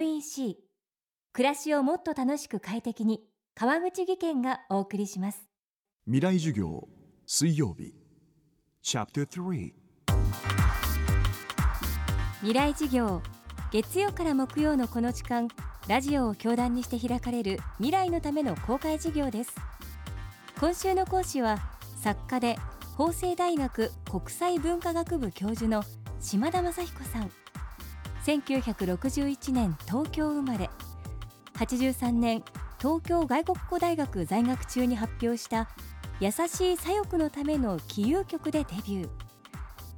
NEC 暮らしをもっと楽しく快適に川口義賢がお送りします。未来授業水曜日。チャプター未来授業月曜から木曜のこの時間ラジオを教壇にして開かれる未来のための公開授業です。今週の講師は作家で法政大学国際文化学部教授の島田雅彦さん1961年東京生まれ。83年東京外国語大学在学中に発表した優しい左翼のための起遊曲でデビュ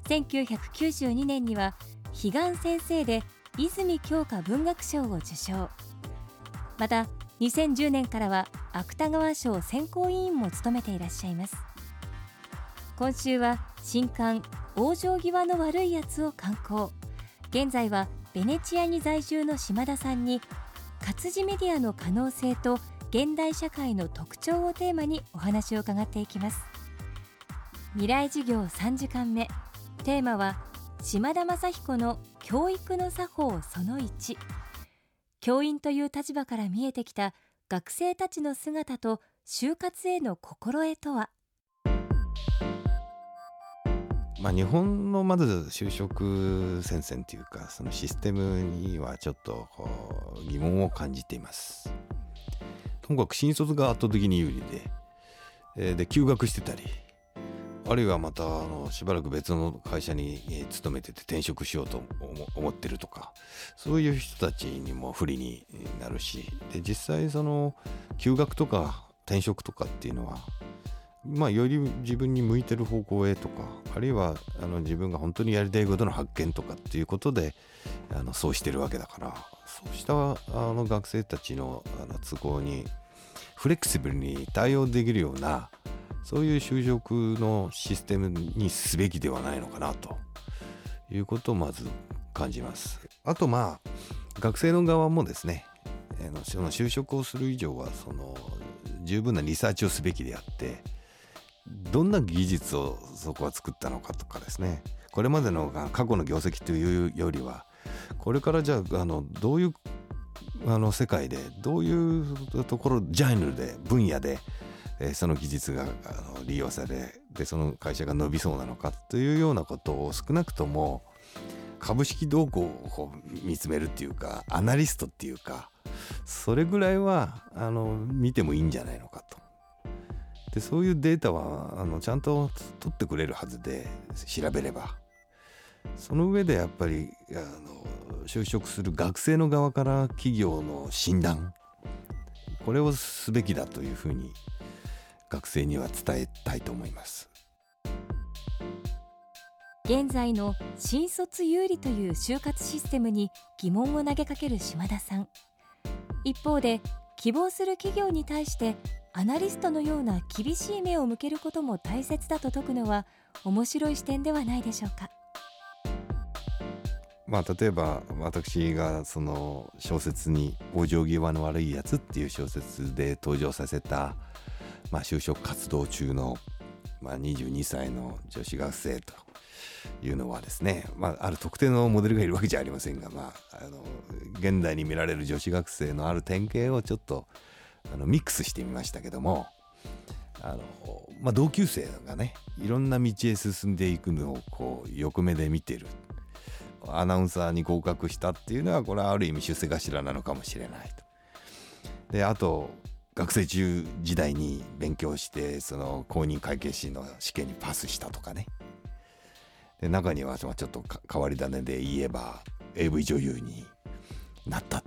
ー。1992年には彼岸先生で泉鏡花文学賞を受賞。また2010年からは芥川賞選考委員も務めていらっしゃいます。今週は新刊往生際の悪いやつを刊行。現在はベネチアに在住の島田さんに活字メディアの可能性と現代社会の特徴をテーマにお話を伺っていきます。未来授業3時間目。テーマは島田雅彦の教育の作法その1教員という立場から見えてきた学生たちの姿と就活への心得とは？まあ、日本のまず就職戦線というかそのシステムにはちょっと疑問を感じています。ともかく新卒が圧倒的に有利で、で休学してたりあるいはまたあのしばらく別の会社に勤めてて転職しようと思ってるとかそういう人たちにも不利になるしで実際その休学とか転職とかっていうのはまあ、より自分に向いてる方向へとかあるいはあの自分が本当にやりたいことの発見とかっていうことであのそうしてるわけだからそうしたあの学生たちのあの都合にフレキシブルに対応できるようなそういう就職のシステムにすべきではないのかなということをまず感じます。あとまあ学生の側もですねその就職をする以上はその十分なリサーチをすべきであってどんな技術をそこは作ったのかとかですね。これまでの過去の業績というよりはこれからじゃああのどういうあの世界でどういうところジャンルで分野で、えー、その技術があの利用されでその会社が伸びそうなのかというようなことを少なくとも株式動向を見つめるっていうかアナリストっていうかそれぐらいはあの見てもいいんじゃないのかと。でそういうデータはあのちゃんと取ってくれるはずで調べれば。その上でやっぱりあの就職する学生の側から企業の診断これをすべきだというふうに学生には伝えたいと思います。現在の新卒有利という就活システムに疑問を投げかける島田さん。一方で希望する企業に対してアナリストのような厳しい目を向けることも大切だと説くのは面白い視点ではないでしょうか。まあ、例えば私がその小説に「往生際の悪いやつ」っていう小説で登場させた、まあ、就職活動中の、まあ、22歳の女子学生というのはですね、まあ、ある特定のモデルがいるわけじゃありませんが、まあ、あの現代に見られる女子学生のある典型をちょっとあのミックスしてみましたけどもあの、まあ、同級生がねいろんな道へ進んでいくのをこう横目で見てる。アナウンサーに合格したっていうのはこれはある意味出世頭なのかもしれないと。であと学生中時代に勉強してその公認会計士の試験にパスしたとかね。で中にはちょっと変わり種で言えば AV 女優になったっ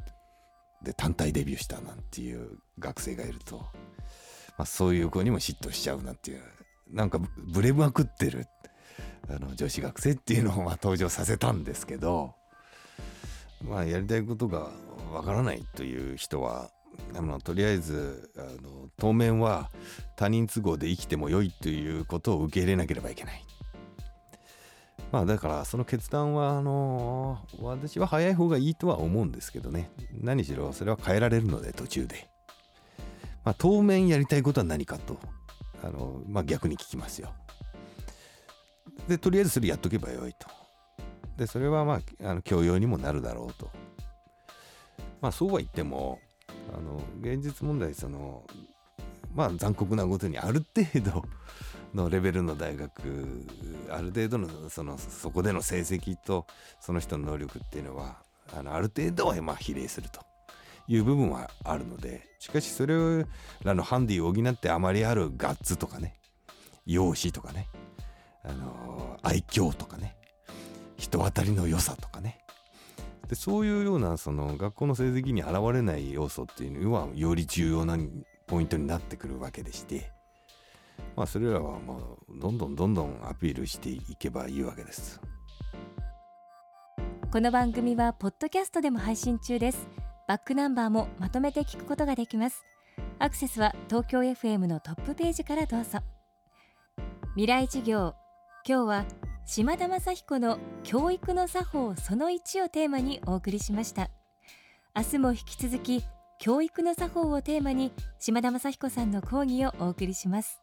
で単体デビューしたなんていう学生がいると、まあ、そういう子にも嫉妬しちゃうなんていうなんかブレまくってるあの女子学生っていうのをま登場させたんですけどまあやりたいことがわからないという人はあのとりあえずあの当面は他人都合で生きても良いということを受け入れなければいけない。まあだからその決断はあの私は早い方がいいとは思うんですけどね。何しろそれは変えられるので途中で、まあ、当面やりたいことは何かとあの、まあ、逆に聞きますよ。でとりあえずそれやっとけばよいと。でそれはまああの教養にもなるだろうと。まあそうは言ってもあの現実問題そのまあ残酷なことにある程度のレベルの大学ある程度のそのそこでの成績とその人の能力っていうのはあのある程度はまあ比例するという部分はあるのでしかしそれらのハンディを補ってあまりあるガッツとかね容姿とかねあの愛嬌とかね人当たりの良さとかね。でそういうようなその学校の成績に現れない要素っていうのはより重要なポイントになってくるわけでしてまあそれらはもうどんどんどんどんアピールしていけばいいわけです。この番組はポッドキャストでも配信中です。バックナンバーもまとめて聞くことができます。アクセスは東京 FM のトップページからどうぞ。未来授業今日は島田雅彦の教育の作法その1をテーマにお送りしました。明日も引き続き教育の作法をテーマに島田雅彦さんの講義をお送りします。